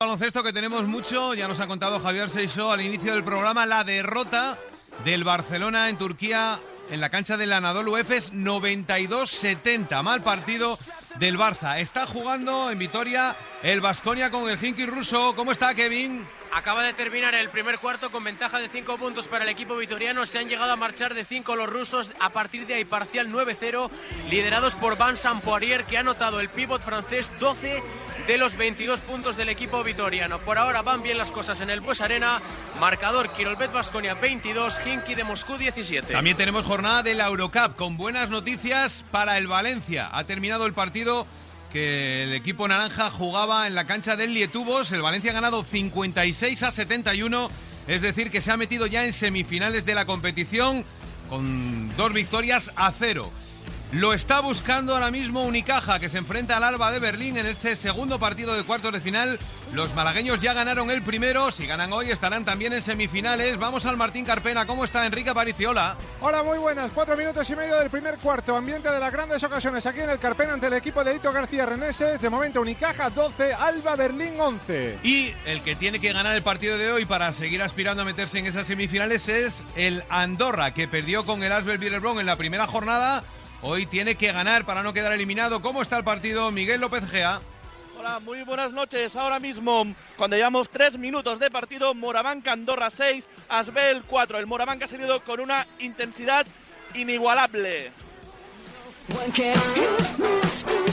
baloncesto que tenemos mucho, ya nos ha contado Javier Seixó al inicio del programa la derrota del Barcelona en Turquía en la cancha del Anadolu Efes 92-70. Mal partido del Barça. Está jugando en Vitoria el Vasconia con el Hinky ruso. ¿Cómo está Kevin? Acaba de terminar el primer cuarto con ventaja de 5 puntos para el equipo vitoriano. Se han llegado a marchar de 5 los rusos. A partir de ahí, parcial 9-0, liderados por Van Poirier, que ha anotado el pívot francés 12 de los 22 puntos del equipo vitoriano. Por ahora van bien las cosas en el Pues Arena. Marcador Kirolbet Vasconia 22, Hinky de Moscú 17. También tenemos jornada de la Eurocup con buenas noticias para el Valencia. Ha terminado el partido que el equipo naranja jugaba en la cancha del Lietubos. El Valencia ha ganado 56 a 71, es decir, que se ha metido ya en semifinales de la competición con dos victorias a cero. Lo está buscando ahora mismo Unicaja, que se enfrenta al Alba de Berlín en este segundo partido de cuartos de final. Los malagueños ya ganaron el primero, si ganan hoy estarán también en semifinales. Vamos al Martín Carpena, ¿cómo está Enrique Apariciola? Hola, muy buenas, cuatro minutos y medio del primer cuarto, ambiente de las grandes ocasiones aquí en el Carpena ante el equipo de Hito García Reneses. De momento Unicaja 12, Alba Berlín 11. Y el que tiene que ganar el partido de hoy para seguir aspirando a meterse en esas semifinales es el Andorra, que perdió con el Asbel Billebron en la primera jornada Hoy tiene que ganar para no quedar eliminado. ¿Cómo está el partido? Miguel López Gea. Hola, muy buenas noches. Ahora mismo, cuando llevamos tres minutos de partido, Morabanca Andorra 6, Asbel 4. El Morabanca ha salido con una intensidad inigualable.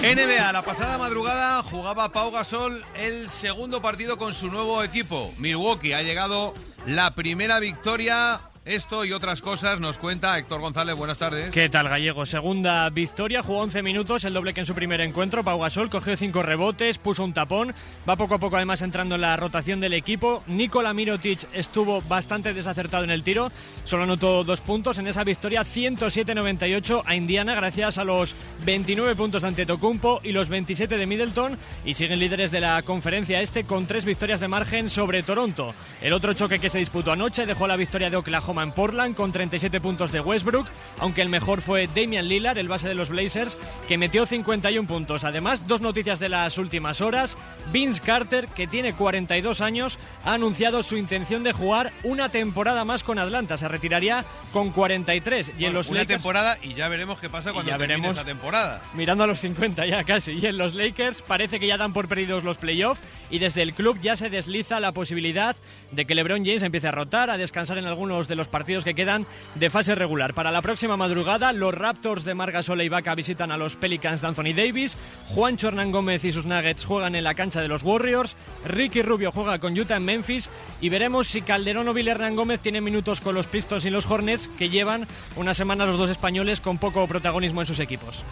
NBA, la pasada madrugada jugaba Pau Gasol el segundo partido con su nuevo equipo. Milwaukee ha llegado la primera victoria esto y otras cosas nos cuenta Héctor González. Buenas tardes. ¿Qué tal, Gallego? Segunda victoria, jugó 11 minutos, el doble que en su primer encuentro. Pau Gasol cogió 5 rebotes, puso un tapón. Va poco a poco, además, entrando en la rotación del equipo. Nikola Mirotic estuvo bastante desacertado en el tiro, solo anotó dos puntos en esa victoria 107-98 a Indiana, gracias a los 29 puntos de Antetokounmpo y los 27 de Middleton. Y siguen líderes de la conferencia este con tres victorias de margen sobre Toronto. El otro choque que se disputó anoche dejó la victoria de Oklahoma en Portland con 37 puntos de Westbrook, aunque el mejor fue Damian Lillard, el base de los Blazers, que metió 51 puntos. Además, dos noticias de las últimas horas. Vince Carter, que tiene 42 años, ha anunciado su intención de jugar una temporada más con Atlanta. Se retiraría con 43. Y en los una temporada y ya veremos qué pasa cuando ya termine temporada. Mirando a los 50 ya casi. Y en los Lakers parece que ya dan por perdidos los playoffs y desde el club ya se desliza la posibilidad de que LeBron James empiece a rotar, a descansar en algunos de los partidos que quedan de fase regular. Para la próxima madrugada, los Raptors de Margasol y Vaca visitan a los Pelicans de Anthony Davis, Juan Hernán Gómez y sus Nuggets juegan en la cancha de los Warriors, Ricky Rubio juega con Utah en Memphis y veremos si Calderón o Bill Hernán Gómez tienen minutos con los Pistons y los Hornets, que llevan una semana los dos españoles con poco protagonismo en sus equipos.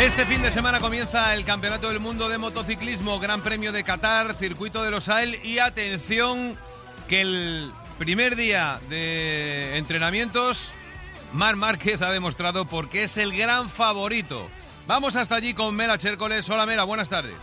Este fin de semana comienza el Campeonato del Mundo de Motociclismo, Gran Premio de Qatar, Circuito de los AEL y atención que el primer día de entrenamientos, Mar Márquez ha demostrado por qué es el gran favorito. Vamos hasta allí con Mela Chércoles. Hola Mela, buenas tardes.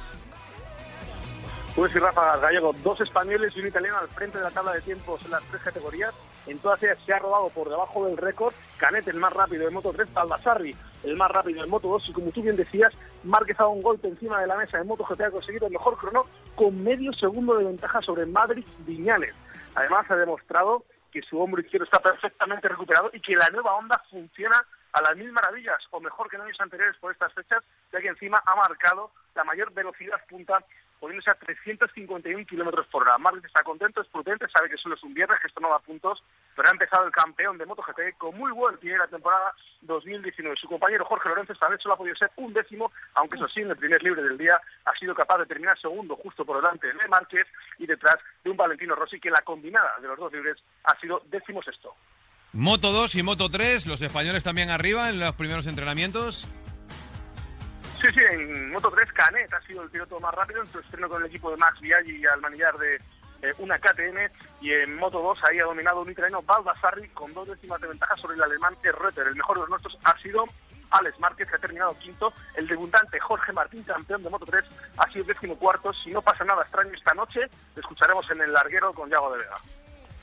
Pues sí, Rafa Gallego, dos españoles y un italiano al frente de la tabla de tiempos en las tres categorías. En todas ellas se ha robado por debajo del récord Canet, el más rápido de Moto 3, Baldassarri, el más rápido en Moto 2. Y como tú bien decías, Márquez ha un golpe encima de la mesa de Moto GP, ha conseguido el mejor crono con medio segundo de ventaja sobre Madrid Viñales. Además, ha demostrado que su hombro izquierdo está perfectamente recuperado y que la nueva onda funciona a las mil maravillas, o mejor que en años anteriores por estas fechas, ya que encima ha marcado la mayor velocidad punta poniéndose a 351 kilómetros por hora. Marquez está contento, es prudente, sabe que solo es un viernes, que esto no da puntos, pero ha empezado el campeón de MotoGP con muy buen pie la temporada 2019. Su compañero Jorge Lorenzo esta vez solo ha podido ser un décimo, aunque eso sí, en el primer libre del día ha sido capaz de terminar segundo justo por delante de Márquez y detrás de un Valentino Rossi que la combinada de los dos libres ha sido décimo sexto. Moto 2 y Moto 3, los españoles también arriba en los primeros entrenamientos. Sí, sí, en Moto 3 Canet ha sido el piloto más rápido en su estreno con el equipo de Max Viaggi al manillar de eh, una KTM y en Moto 2 ahí ha dominado un italiano Baldassarri con dos décimas de ventaja sobre el alemán Reuter. El mejor de los nuestros ha sido Alex Márquez, que ha terminado quinto. El debutante Jorge Martín, campeón de Moto 3, ha sido décimo cuarto. Si no pasa nada extraño esta noche, escucharemos en el larguero con Yago de Vega.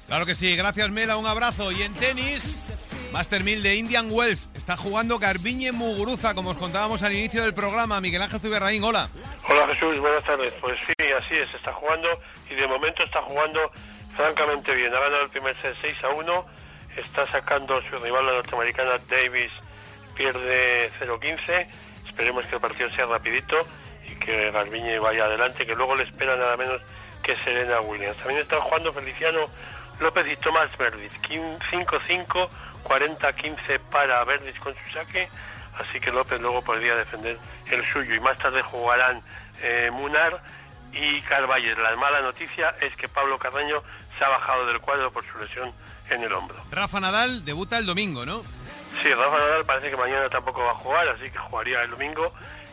Claro que sí, gracias Mela, un abrazo. Y en tenis, Master 1000 de Indian Wells. Está jugando Garbiñe Muguruza, como os contábamos al inicio del programa. Miguel Ángel Zuberraín, hola. Hola Jesús, buenas tardes. Pues sí, así es, está jugando y de momento está jugando francamente bien. Ha ganado el primer set 6 a 1, está sacando su rival la norteamericana Davis, pierde 0-15. Esperemos que el partido sea rapidito y que Garbiñe vaya adelante, que luego le espera nada menos que Serena Williams. También están jugando Feliciano López y Tomás Verdis, 5-5, 40-15 para Verdis con su saque, así que López luego podría defender el suyo y más tarde jugarán eh, Munar y Carvalles. La mala noticia es que Pablo Carreño se ha bajado del cuadro por su lesión en el hombro. Rafa Nadal debuta el domingo, ¿no? Sí, Rafa Nadal parece que mañana tampoco va a jugar, así que jugaría el domingo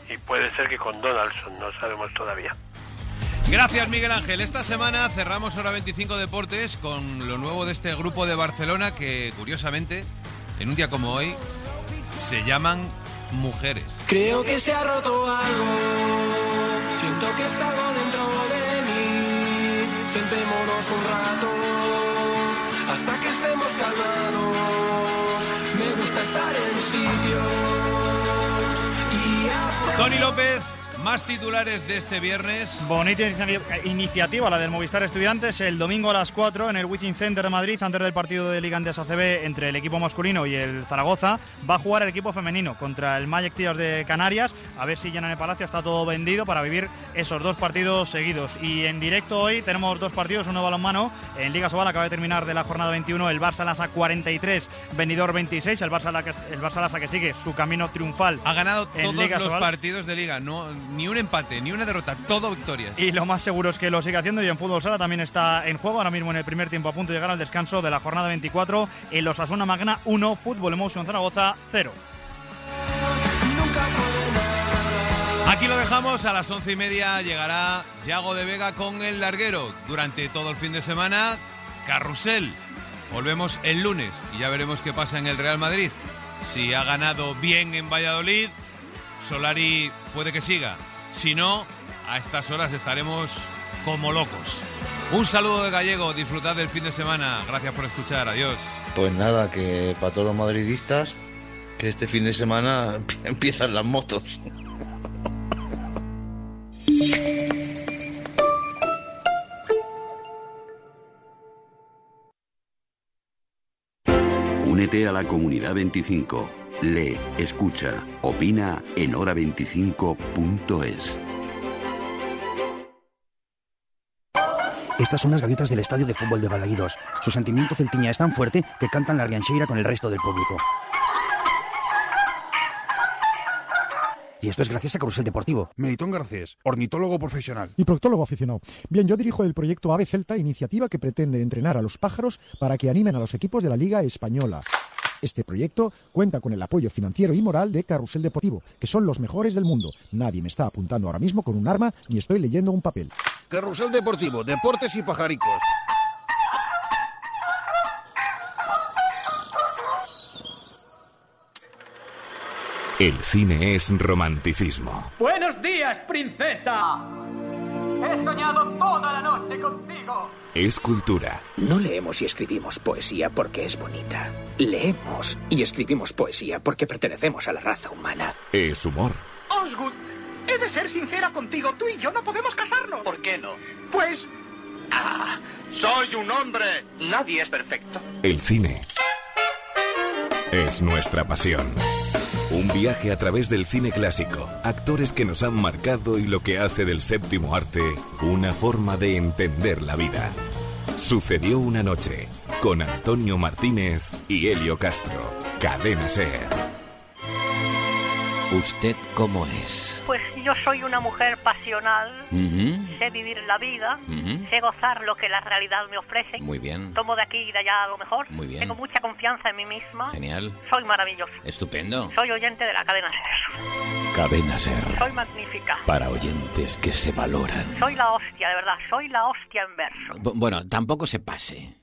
y puede ser que con Donaldson, no sabemos todavía. Gracias Miguel Ángel. Esta semana cerramos Hora 25 Deportes con lo nuevo de este grupo de Barcelona que curiosamente, en un día como hoy, se llaman Mujeres. Creo que se ha roto algo, siento que es algo dentro de mí. Sentémonos un rato hasta que estemos calmados. Me gusta estar en sitios y hacer... Tony López, más titulares de este viernes. Bonita inicia- iniciativa la del Movistar Estudiantes. El domingo a las 4 en el Wizzing Center de Madrid antes del partido de Liga Andesa ACB entre el equipo masculino y el Zaragoza va a jugar el equipo femenino contra el Magic Tigers de Canarias. A ver si llenan el Palacio está todo vendido para vivir esos dos partidos seguidos. Y en directo hoy tenemos dos partidos uno balonmano. En Liga Sobal acaba de terminar de la jornada 21 el Barça Lasa 43 Benidorm 26 el Barça, el Barça Lasa que sigue su camino triunfal Ha ganado todos Liga los Sobal. partidos de liga, no, ni un empate, ni una derrota, todo victorias. Y lo más seguro es que lo sigue haciendo y en fútbol sala también está en juego ahora mismo en el primer tiempo a punto de llegar al descanso de la jornada 24 el Osasuna Magna 1 Fútbol Emotion Zaragoza 0 Aquí lo dejamos, a las once y media llegará Yago de Vega con el larguero. Durante todo el fin de semana, carrusel. Volvemos el lunes y ya veremos qué pasa en el Real Madrid. Si ha ganado bien en Valladolid, Solari puede que siga. Si no, a estas horas estaremos como locos. Un saludo de gallego, disfrutad del fin de semana. Gracias por escuchar, adiós. Pues nada, que para todos los madridistas, que este fin de semana empiezan las motos. Únete a la comunidad 25. Lee, escucha, opina en hora25.es. Estas son las gaviotas del estadio de fútbol de Balaídos. Su sentimiento celtiña es tan fuerte que cantan la riancheira con el resto del público. Y esto es gracias a Carusel Deportivo. Melitón Garcés, ornitólogo profesional. y proctólogo aficionado. Bien, yo dirijo el proyecto Ave Celta, iniciativa que pretende entrenar a los pájaros para que animen a los equipos de la Liga Española. Este proyecto cuenta con el apoyo financiero y moral de Carrusel Deportivo, que son los mejores del mundo. Nadie me está apuntando ahora mismo con un arma ni estoy leyendo un papel. Carrusel Deportivo, deportes y pajaricos. El cine es romanticismo. Buenos días, princesa. He soñado toda la noche contigo. Es cultura. No leemos y escribimos poesía porque es bonita. Leemos y escribimos poesía porque pertenecemos a la raza humana. Es humor. Osgood, he de ser sincera contigo. Tú y yo no podemos casarnos. ¿Por qué no? Pues... Ah, soy un hombre. Nadie es perfecto. El cine es nuestra pasión. Un viaje a través del cine clásico, actores que nos han marcado y lo que hace del séptimo arte una forma de entender la vida. Sucedió una noche con Antonio Martínez y Helio Castro. Cadena Ser. ¿Usted cómo es? Pues yo soy una mujer pasional, sé vivir la vida, sé gozar lo que la realidad me ofrece. Muy bien. Tomo de aquí y de allá lo mejor. Muy bien. Tengo mucha confianza en mí misma. Genial. Soy maravillosa. Estupendo. Soy oyente de la cadena Ser. Cadena Ser. Soy magnífica. Para oyentes que se valoran. Soy la hostia, de verdad. Soy la hostia en verso. Bu- Bueno, tampoco se pase.